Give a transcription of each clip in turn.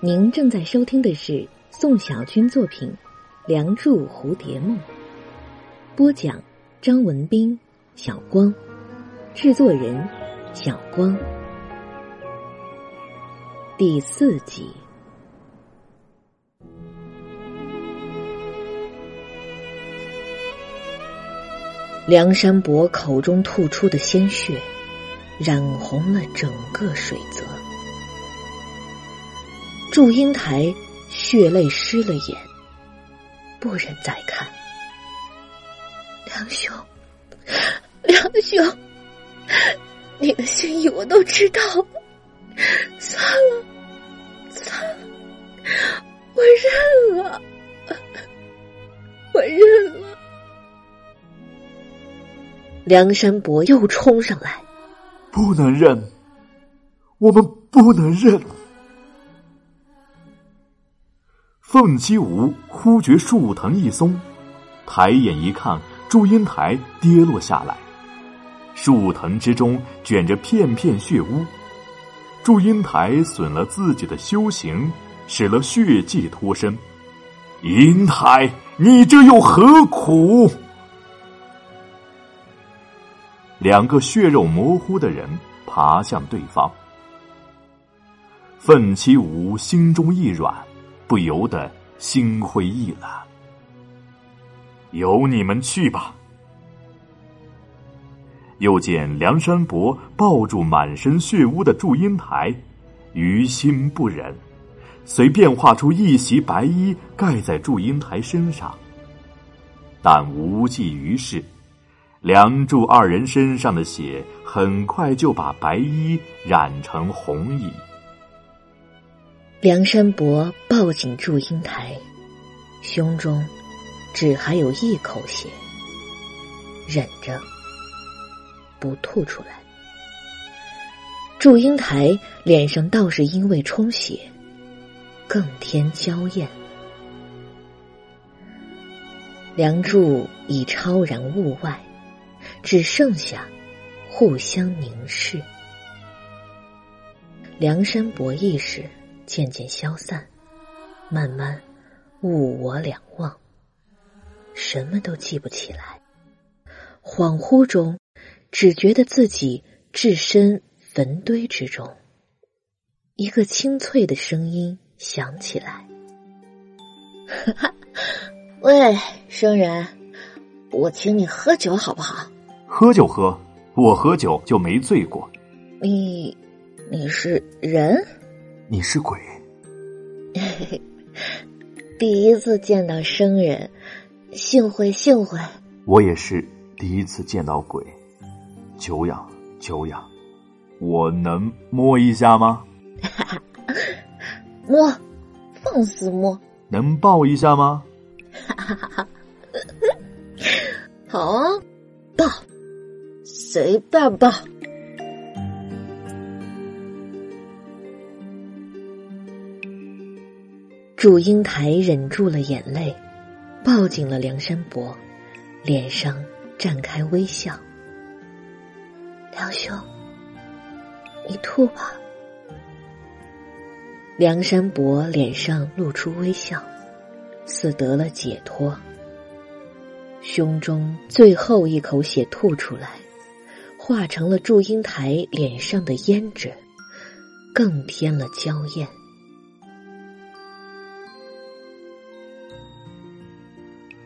您正在收听的是宋小军作品《梁祝蝴蝶梦》，播讲张文斌、小光，制作人小光，第四集。梁山伯口中吐出的鲜血，染红了整个水泽。祝英台血泪湿了眼，不忍再看。梁兄，梁兄，你的心意我都知道，算了，算了，我认了，我认了。梁山伯又冲上来，不能认，我们不能认。凤七梧忽觉树藤一松，抬眼一看，祝英台跌落下来，树藤之中卷着片片血污。祝英台损了自己的修行，使了血迹脱身。英台，你这又何苦？两个血肉模糊的人爬向对方，奋七梧心中一软，不由得心灰意冷。由你们去吧。又见梁山伯抱住满身血污的祝英台，于心不忍，遂变化出一袭白衣盖在祝英台身上，但无济于事。梁祝二人身上的血很快就把白衣染成红衣。梁山伯抱紧祝英台，胸中只还有一口血，忍着不吐出来。祝英台脸上倒是因为充血，更添娇艳。梁祝已超然物外。只剩下互相凝视，梁山伯意识渐渐消散，慢慢物我两忘，什么都记不起来。恍惚中，只觉得自己置身坟堆之中。一个清脆的声音响起来：“哈 哈喂，生人，我请你喝酒好不好？”喝就喝，我喝酒就没醉过。你，你是人？你是鬼？第一次见到生人，幸会幸会。我也是第一次见到鬼，久仰久仰。我能摸一下吗？摸，放肆摸。能抱一下吗？好啊，抱。随便抱。祝英台忍住了眼泪，抱紧了梁山伯，脸上绽开微笑。梁兄，你吐吧。梁山伯脸上露出微笑，似得了解脱。胸中最后一口血吐出来。化成了祝英台脸上的胭脂，更添了娇艳。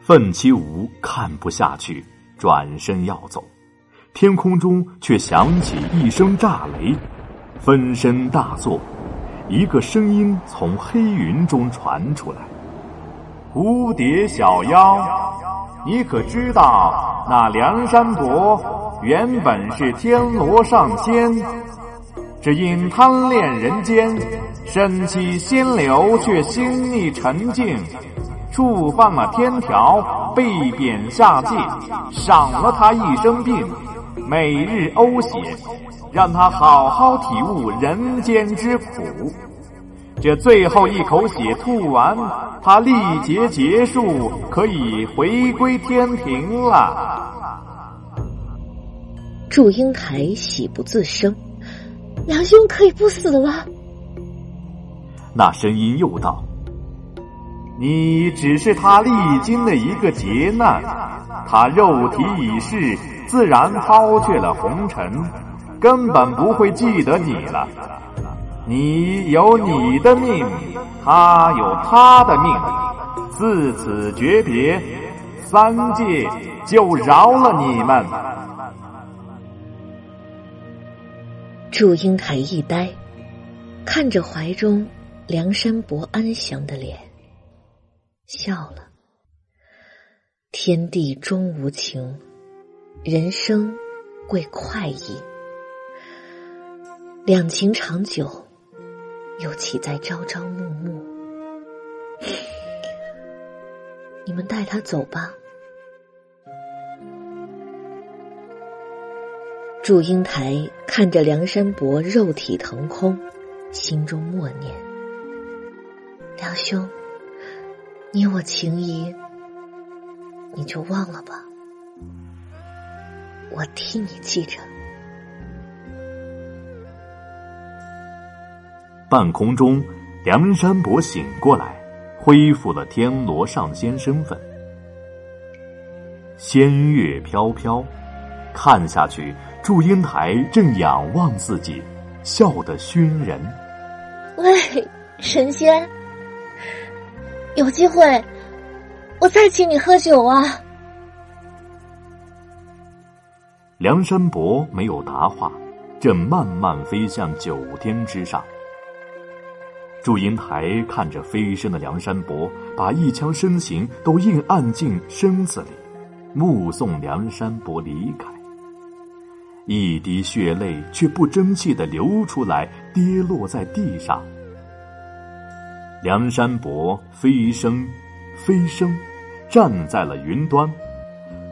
奋七武看不下去，转身要走，天空中却响起一声炸雷，分身大作，一个声音从黑云中传出来：“蝴蝶小妖，你可知道那梁山伯？”原本是天罗上仙，只因贪恋人间，身起仙流，却心意沉静，触犯了天条，被贬下界，赏了他一生病，每日呕血，让他好好体悟人间之苦。这最后一口血吐完，他历劫结束，可以回归天庭了。祝英台喜不自胜，梁兄可以不死了。那声音又道：“你只是他历经的一个劫难，他肉体已逝，自然抛却了红尘，根本不会记得你了。你有你的命，他有他的命，自此诀别，三界就饶了你们。”祝英台一呆，看着怀中梁山伯安详的脸，笑了。天地终无情，人生贵快意。两情长久，又岂在朝朝暮暮？你们带他走吧。祝英台看着梁山伯肉体腾空，心中默念：“梁兄，你我情谊，你就忘了吧，我替你记着。”半空中，梁山伯醒过来，恢复了天罗上仙身份。仙乐飘飘，看下去。祝英台正仰望自己，笑得熏人。喂，神仙，有机会，我再请你喝酒啊！梁山伯没有答话，正慢慢飞向九天之上。祝英台看着飞升的梁山伯，把一腔深情都硬按进身子里，目送梁山伯离开。一滴血泪却不争气的流出来，跌落在地上。梁山伯飞升，飞升，站在了云端，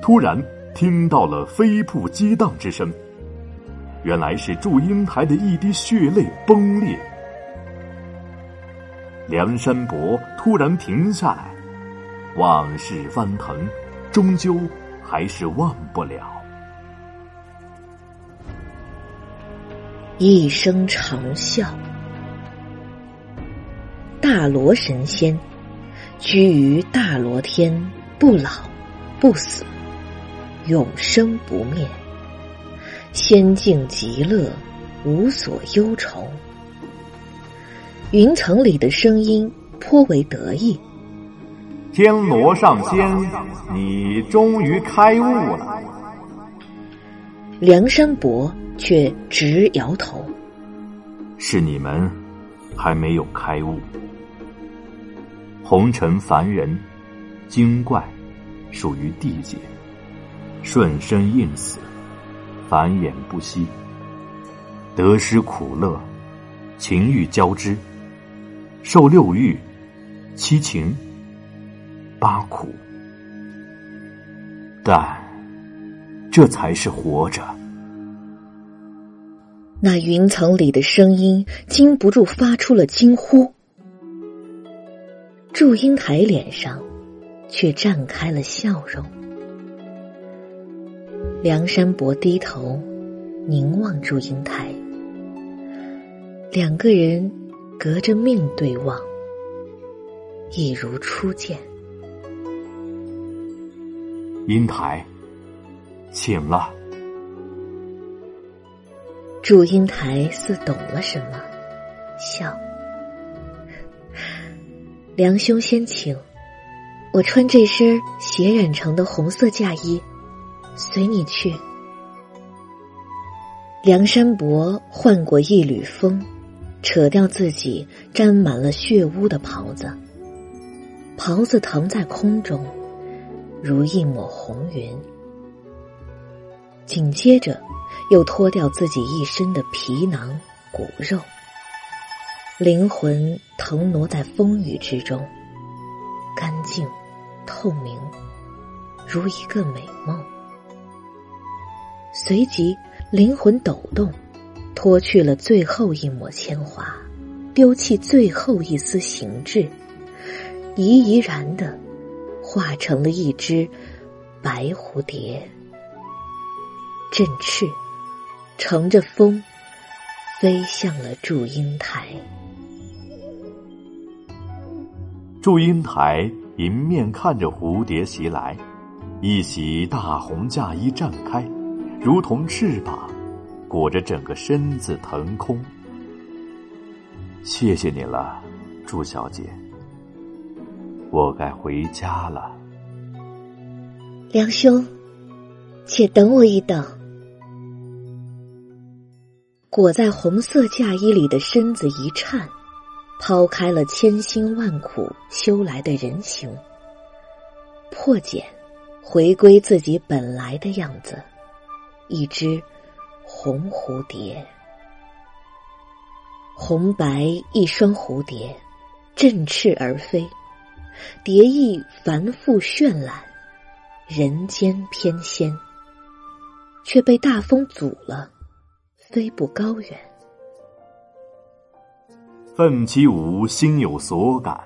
突然听到了飞瀑激荡之声。原来是祝英台的一滴血泪崩裂。梁山伯突然停下来，往事翻腾，终究还是忘不了。一声长啸，大罗神仙居于大罗天，不老不死，永生不灭，仙境极乐，无所忧愁。云层里的声音颇为得意：“天罗上仙，你终于开悟了。”梁山伯。却直摇头。是你们还没有开悟。红尘凡人，精怪，属于地界，顺生应死，繁衍不息，得失苦乐，情欲交织，受六欲，七情，八苦，但这才是活着。那云层里的声音禁不住发出了惊呼，祝英台脸上却绽开了笑容。梁山伯低头凝望祝英台，两个人隔着命对望，一如初见。英台，请了。祝英台似懂了什么，笑。梁兄先请，我穿这身血染成的红色嫁衣，随你去。梁山伯换过一缕风，扯掉自己沾满了血污的袍子，袍子腾在空中，如一抹红云。紧接着。又脱掉自己一身的皮囊骨肉，灵魂腾挪在风雨之中，干净透明，如一个美梦。随即，灵魂抖动，脱去了最后一抹铅华，丢弃最后一丝形制，怡怡然的化成了一只白蝴蝶，振翅。乘着风，飞向了祝英台。祝英台迎面看着蝴蝶袭来，一袭大红嫁衣绽开，如同翅膀，裹着整个身子腾空。谢谢你了，祝小姐，我该回家了。梁兄，且等我一等。裹在红色嫁衣里的身子一颤，抛开了千辛万苦修来的人形，破茧，回归自己本来的样子，一只红蝴蝶，红白一双蝴蝶，振翅而飞，蝶翼繁复绚烂，人间翩跹，却被大风阻了。飞不高远，奋起舞心有所感，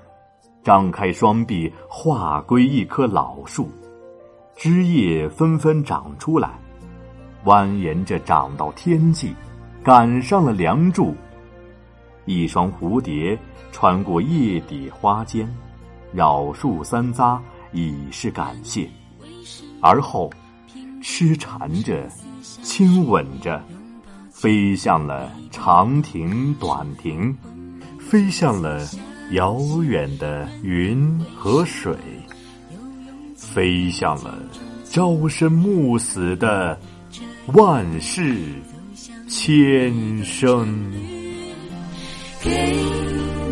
张开双臂化归一棵老树，枝叶纷纷长出来，蜿蜒着长到天际，赶上了梁柱。一双蝴蝶穿过叶底花间，绕树三匝，以示感谢，而后痴缠着，亲吻着。飞向了长亭短亭，飞向了遥远的云和水，飞向了朝生暮死的万世千生。给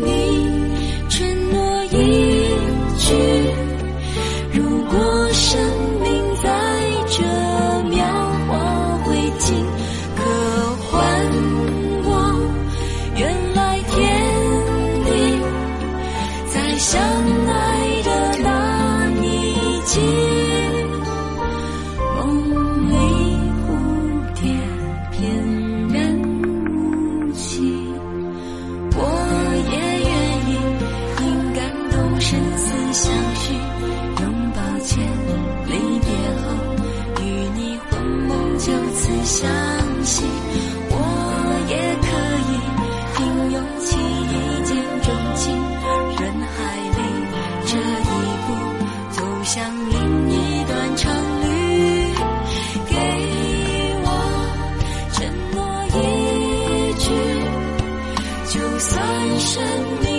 你承诺一句，三生命。